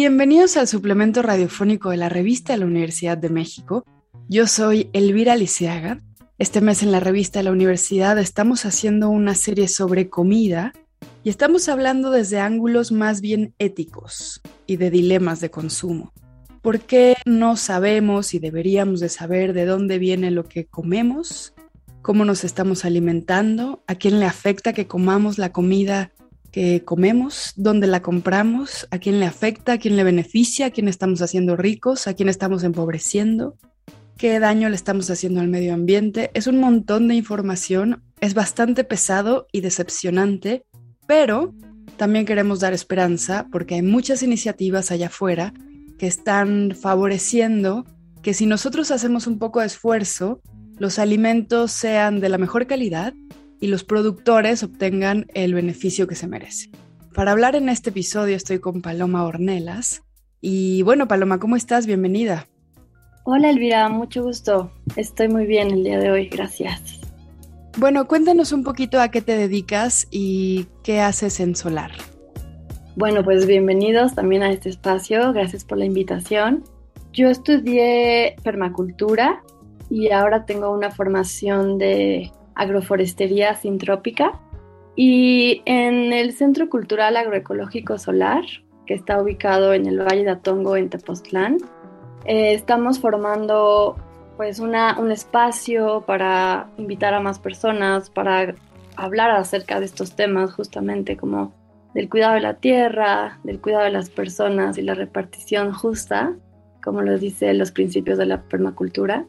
Bienvenidos al suplemento radiofónico de la revista de la Universidad de México. Yo soy Elvira Lisiaga este mes en la revista de la universidad estamos haciendo una serie sobre comida y estamos hablando desde ángulos más bien éticos y de dilemas de consumo. ¿Por qué no sabemos y deberíamos de saber de dónde viene lo que comemos? ¿Cómo nos estamos alimentando? ¿A quién le afecta que comamos la comida comemos? ¿Dónde la compramos? ¿A quién le afecta? ¿A quién le beneficia? ¿A quién estamos haciendo ricos? ¿A quién estamos empobreciendo? qué daño le estamos haciendo al medio ambiente. Es un montón de información, es bastante pesado y decepcionante, pero también queremos dar esperanza porque hay muchas iniciativas allá afuera que están favoreciendo que si nosotros hacemos un poco de esfuerzo, los alimentos sean de la mejor calidad y los productores obtengan el beneficio que se merece. Para hablar en este episodio estoy con Paloma Ornelas. Y bueno, Paloma, ¿cómo estás? Bienvenida. Hola Elvira, mucho gusto. Estoy muy bien el día de hoy, gracias. Bueno, cuéntanos un poquito a qué te dedicas y qué haces en Solar. Bueno, pues bienvenidos también a este espacio, gracias por la invitación. Yo estudié permacultura y ahora tengo una formación de agroforestería sintrópica y en el Centro Cultural Agroecológico Solar, que está ubicado en el Valle de Atongo en Tepoztlán, eh, estamos formando pues una, un espacio para invitar a más personas, para hablar acerca de estos temas justamente como del cuidado de la tierra, del cuidado de las personas y la repartición justa, como lo dice los principios de la permacultura.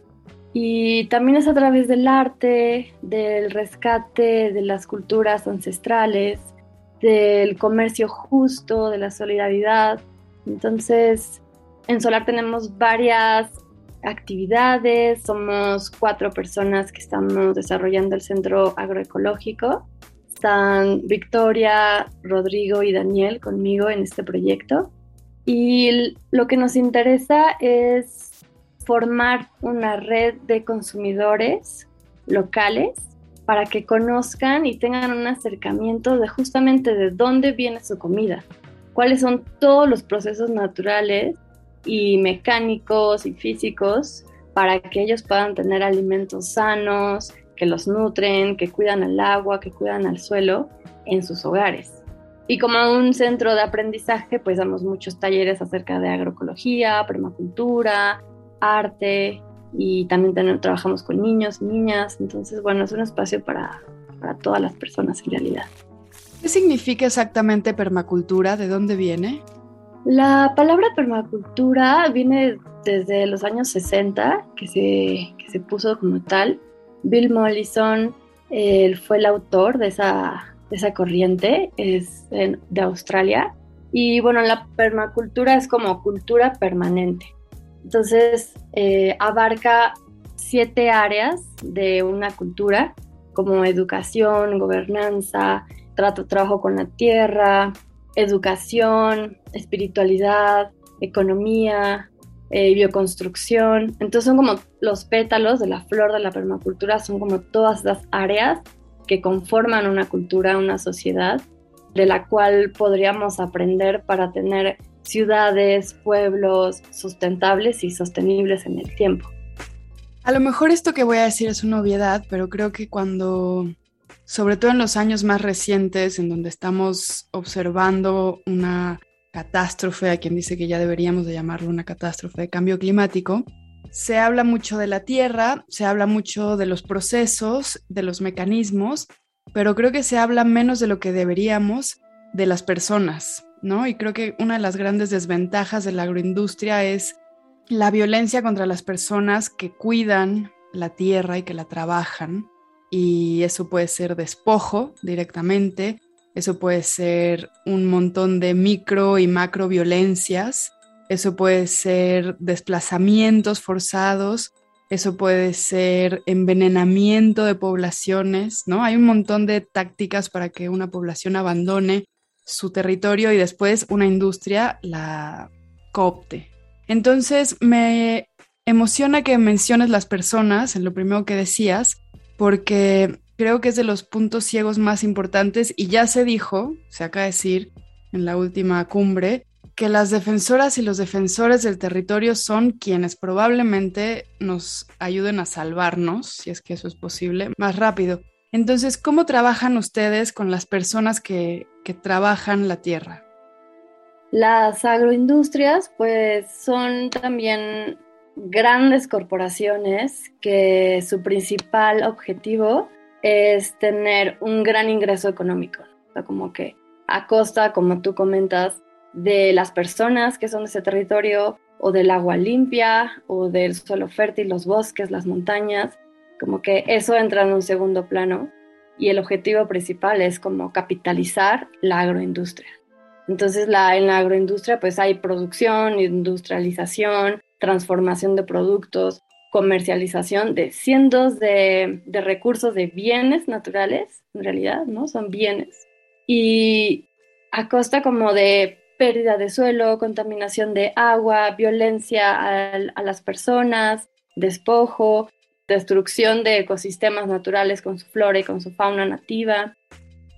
Y también es a través del arte, del rescate de las culturas ancestrales, del comercio justo, de la solidaridad. Entonces, en Solar tenemos varias actividades, somos cuatro personas que estamos desarrollando el centro agroecológico. Están Victoria, Rodrigo y Daniel conmigo en este proyecto. Y lo que nos interesa es formar una red de consumidores locales para que conozcan y tengan un acercamiento de justamente de dónde viene su comida, cuáles son todos los procesos naturales y mecánicos y físicos para que ellos puedan tener alimentos sanos, que los nutren, que cuidan el agua, que cuidan al suelo en sus hogares. Y como un centro de aprendizaje, pues damos muchos talleres acerca de agroecología, permacultura, arte y también trabajamos con niños, niñas. Entonces, bueno, es un espacio para, para todas las personas en realidad. ¿Qué significa exactamente permacultura? ¿De dónde viene? La palabra permacultura viene desde los años 60, que se, que se puso como tal. Bill Mollison fue el autor de esa, de esa corriente, es de Australia. Y bueno, la permacultura es como cultura permanente. Entonces, eh, abarca siete áreas de una cultura, como educación, gobernanza, trato, trabajo con la tierra, educación, espiritualidad, economía, eh, bioconstrucción. Entonces son como los pétalos de la flor de la permacultura, son como todas las áreas que conforman una cultura, una sociedad, de la cual podríamos aprender para tener ciudades, pueblos sustentables y sostenibles en el tiempo. A lo mejor esto que voy a decir es una obviedad, pero creo que cuando sobre todo en los años más recientes, en donde estamos observando una catástrofe, a quien dice que ya deberíamos de llamarlo una catástrofe de cambio climático, se habla mucho de la Tierra, se habla mucho de los procesos, de los mecanismos, pero creo que se habla menos de lo que deberíamos de las personas, ¿no? Y creo que una de las grandes desventajas de la agroindustria es la violencia contra las personas que cuidan la tierra y que la trabajan y eso puede ser despojo directamente, eso puede ser un montón de micro y macro violencias, eso puede ser desplazamientos forzados, eso puede ser envenenamiento de poblaciones, ¿no? Hay un montón de tácticas para que una población abandone su territorio y después una industria la coopte. Entonces me emociona que menciones las personas en lo primero que decías, porque creo que es de los puntos ciegos más importantes y ya se dijo, se acaba de decir en la última cumbre, que las defensoras y los defensores del territorio son quienes probablemente nos ayuden a salvarnos, si es que eso es posible, más rápido. Entonces, ¿cómo trabajan ustedes con las personas que, que trabajan la tierra? Las agroindustrias, pues, son también grandes corporaciones que su principal objetivo es tener un gran ingreso económico. O sea, como que a costa, como tú comentas, de las personas que son de ese territorio o del agua limpia o del suelo fértil, los bosques, las montañas, como que eso entra en un segundo plano y el objetivo principal es como capitalizar la agroindustria. Entonces la, en la agroindustria pues hay producción, industrialización, transformación de productos, comercialización de cientos de, de recursos, de bienes naturales, en realidad, ¿no? Son bienes. Y a costa como de pérdida de suelo, contaminación de agua, violencia a, las personas, despojo, destrucción de ecosistemas naturales con su flora y con su fauna nativa.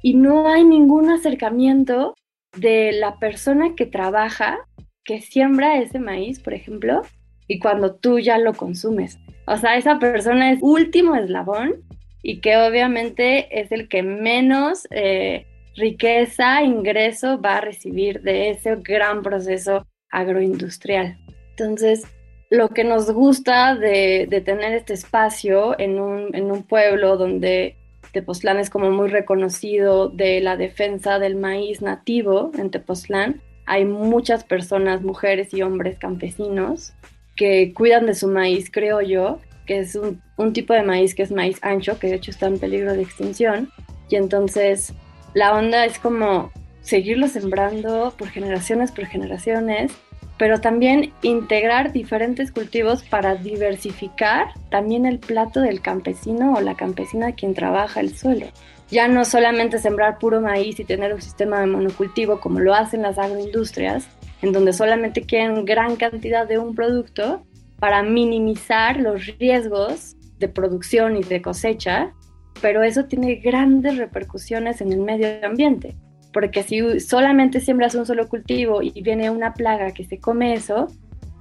Y no hay ningún acercamiento de la persona que trabaja, que siembra ese maíz, por ejemplo, y cuando tú ya lo consumes. O sea, esa persona es último eslabón y que obviamente es el que menos eh, riqueza, ingreso va a recibir de ese gran proceso agroindustrial. Entonces, lo que nos gusta de, tener este espacio en un, pueblo donde Tepoztlán es como muy reconocido de la defensa del maíz nativo en Tepoztlán, hay muchas personas, mujeres y hombres campesinos que cuidan de su maíz, creo yo, que es un, un tipo de maíz que es maíz ancho, que de hecho está en peligro de extinción. Y entonces la onda es como seguirlo sembrando por generaciones por generaciones, pero también integrar diferentes cultivos para diversificar también el plato del campesino o la campesina quien trabaja el suelo. Ya no solamente sembrar puro maíz y tener un sistema de monocultivo como lo hacen las agroindustrias, en donde solamente quieren gran cantidad de un producto para minimizar los riesgos de producción y de cosecha pero eso tiene grandes repercusiones en el medio ambiente, porque si solamente siembras un solo cultivo y viene una plaga que se come eso,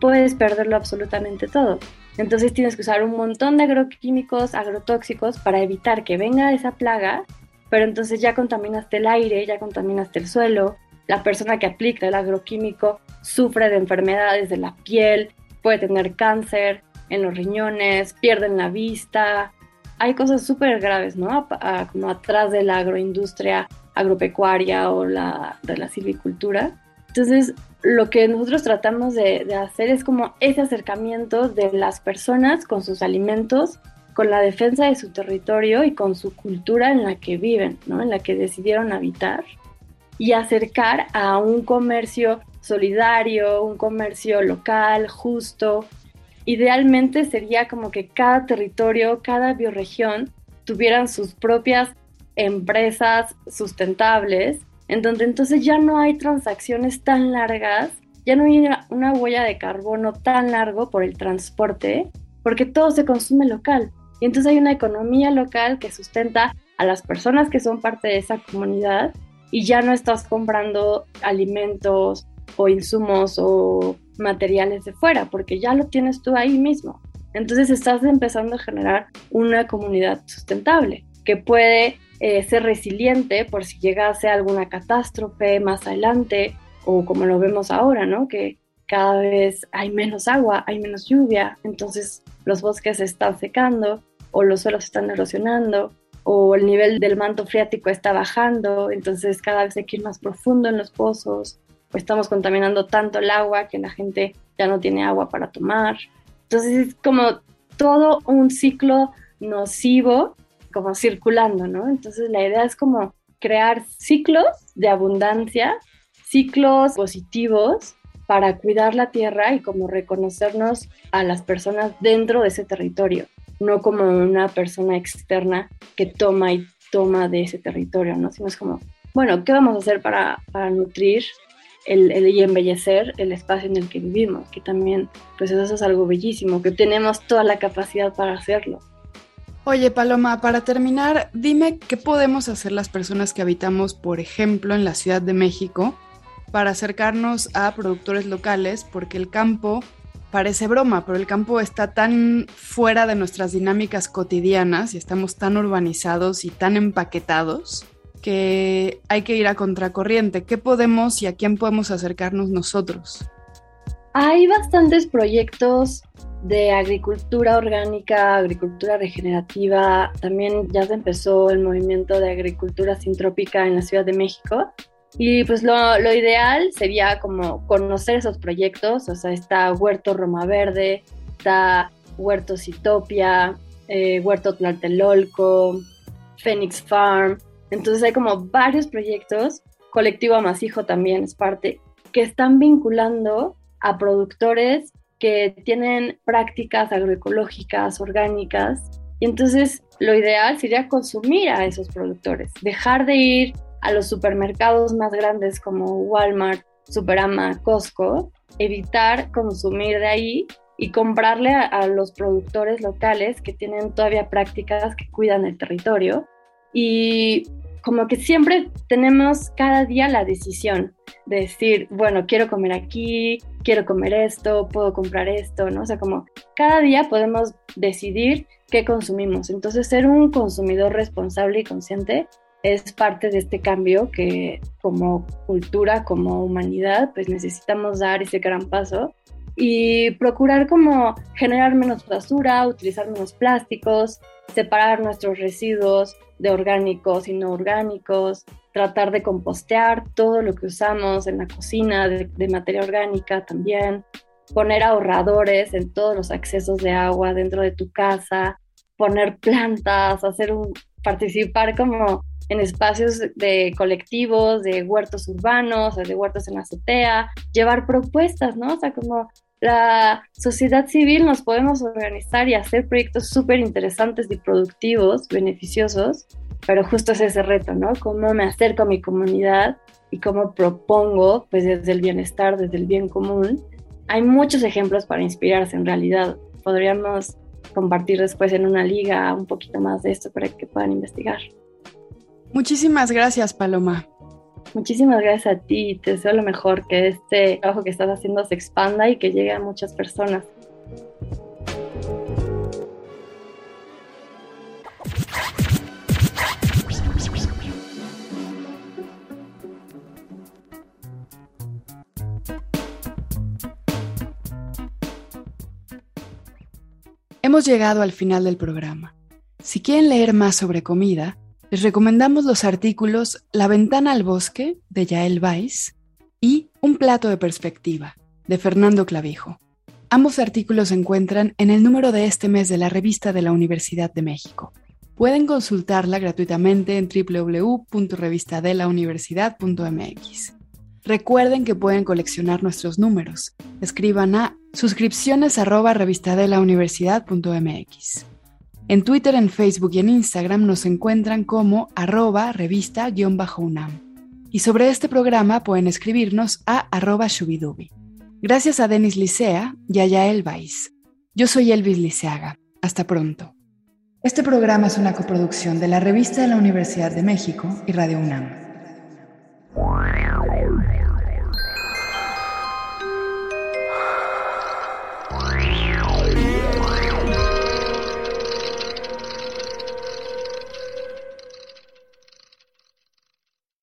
puedes perderlo absolutamente todo. Entonces tienes que usar un montón de agroquímicos, agrotóxicos para evitar que venga esa plaga, pero entonces ya contaminaste el aire, ya contaminaste el suelo, la persona que aplica el agroquímico sufre de enfermedades de la piel, puede tener cáncer en los riñones, pierden la vista, hay cosas súper graves, ¿no? como atrás de la agroindustria agropecuaria o la, de la silvicultura. Entonces, lo que nosotros tratamos de, hacer es como ese acercamiento de las personas con sus alimentos, con la defensa de su territorio y con su cultura en la que viven, ¿no? En la que decidieron habitar y acercar a un comercio solidario, un comercio local, justo, idealmente sería como que cada territorio, cada bioregión tuvieran sus propias empresas sustentables, en donde entonces ya no hay transacciones tan largas, ya no hay una huella de carbono tan largo por el transporte, porque todo se consume local. Y entonces hay una economía local que sustenta a las personas que son parte de esa comunidad y ya no estás comprando alimentos o insumos o materiales de fuera, porque ya lo tienes tú ahí mismo. Entonces estás empezando a generar una comunidad sustentable que puede eh, ser resiliente por si llegase alguna catástrofe más adelante o como lo vemos ahora, ¿no? Que cada vez hay menos agua, hay menos lluvia, entonces los bosques están secando o los suelos están erosionando o el nivel del manto freático está bajando, entonces cada vez hay que ir más profundo en los pozos estamos contaminando tanto el agua que la gente ya no tiene agua para tomar. Entonces es como todo un ciclo nocivo como circulando, ¿no? Entonces la idea es como crear ciclos de abundancia, ciclos positivos para cuidar la tierra y como reconocernos a las personas dentro de ese territorio, no como una persona externa que toma y toma de ese territorio, ¿no? Sino es como, bueno, ¿qué vamos a hacer para, para nutrir el, y embellecer el espacio en el que vivimos? Que también, pues eso es algo bellísimo, que tenemos toda la capacidad para hacerlo. Oye, Paloma, para terminar, dime qué podemos hacer las personas que habitamos, por ejemplo, en la Ciudad de México, para acercarnos a productores locales, porque el campo parece broma, pero el campo está tan fuera de nuestras dinámicas cotidianas y estamos tan urbanizados y tan empaquetados que hay que ir a contracorriente. ¿Qué podemos y a quién podemos acercarnos nosotros? Hay bastantes proyectos de agricultura orgánica, agricultura regenerativa. También ya se empezó el movimiento de agricultura sintrópica en la Ciudad de México. Y pues lo, ideal sería como conocer esos proyectos, o sea, está Huerto Roma Verde, está Huerto Citopia, eh, Huerto Tlatelolco, Phoenix Farm. Entonces hay como varios proyectos, Colectivo Amasijo también es parte, que están vinculando a productores que tienen prácticas agroecológicas, orgánicas, y entonces lo ideal sería consumir a esos productores, dejar de ir a los supermercados más grandes como Walmart, Superama, Costco, evitar consumir de ahí y comprarle a, los productores locales que tienen todavía prácticas que cuidan el territorio. Y como que siempre tenemos cada día la decisión de decir, bueno, quiero comer aquí, quiero comer esto, puedo comprar esto, ¿no? O sea, como cada día podemos decidir qué consumimos. Entonces, ser un consumidor responsable y consciente es parte de este cambio que como cultura, como humanidad, pues necesitamos dar ese gran paso y procurar como generar menos basura, utilizar menos plásticos, separar nuestros residuos de orgánicos y no orgánicos, tratar de compostear todo lo que usamos en la cocina de, materia orgánica también, poner ahorradores en todos los accesos de agua dentro de tu casa, poner plantas, hacer un participar como en espacios de colectivos, de huertos urbanos, de huertos en azotea, llevar propuestas, ¿no? O sea, como la sociedad civil nos podemos organizar y hacer proyectos súper interesantes y productivos, beneficiosos, pero justo es ese reto, ¿no? Cómo me acerco a mi comunidad y cómo propongo, pues desde el bienestar, desde el bien común. Hay muchos ejemplos para inspirarse en realidad. Podríamos compartir después en una liga un poquito más de esto para que puedan investigar. Muchísimas gracias, Paloma. Muchísimas gracias a ti. Te deseo lo mejor, que este trabajo que estás haciendo se expanda y que llegue a muchas personas. Hemos llegado al final del programa. Si quieren leer más sobre comida, les recomendamos los artículos La ventana al bosque de Yael Weiss y Un plato de perspectiva de Fernando Clavijo. Ambos artículos se encuentran en el número de este mes de la revista de la Universidad de México. Pueden consultarla gratuitamente en www.revistadelauniversidad.mx. Recuerden que pueden coleccionar nuestros números. Escriban a suscripciones arroba revistadelauniversidad.mx. En Twitter, en Facebook y en Instagram nos encuentran como arroba revista-unam. Y sobre este programa pueden escribirnos a arroba shubidubi. Gracias a Denis Licea y a Yael Vais. Yo soy Elvis Liceaga. Hasta pronto. Este programa es una coproducción de la Revista de la Universidad de México y Radio UNAM.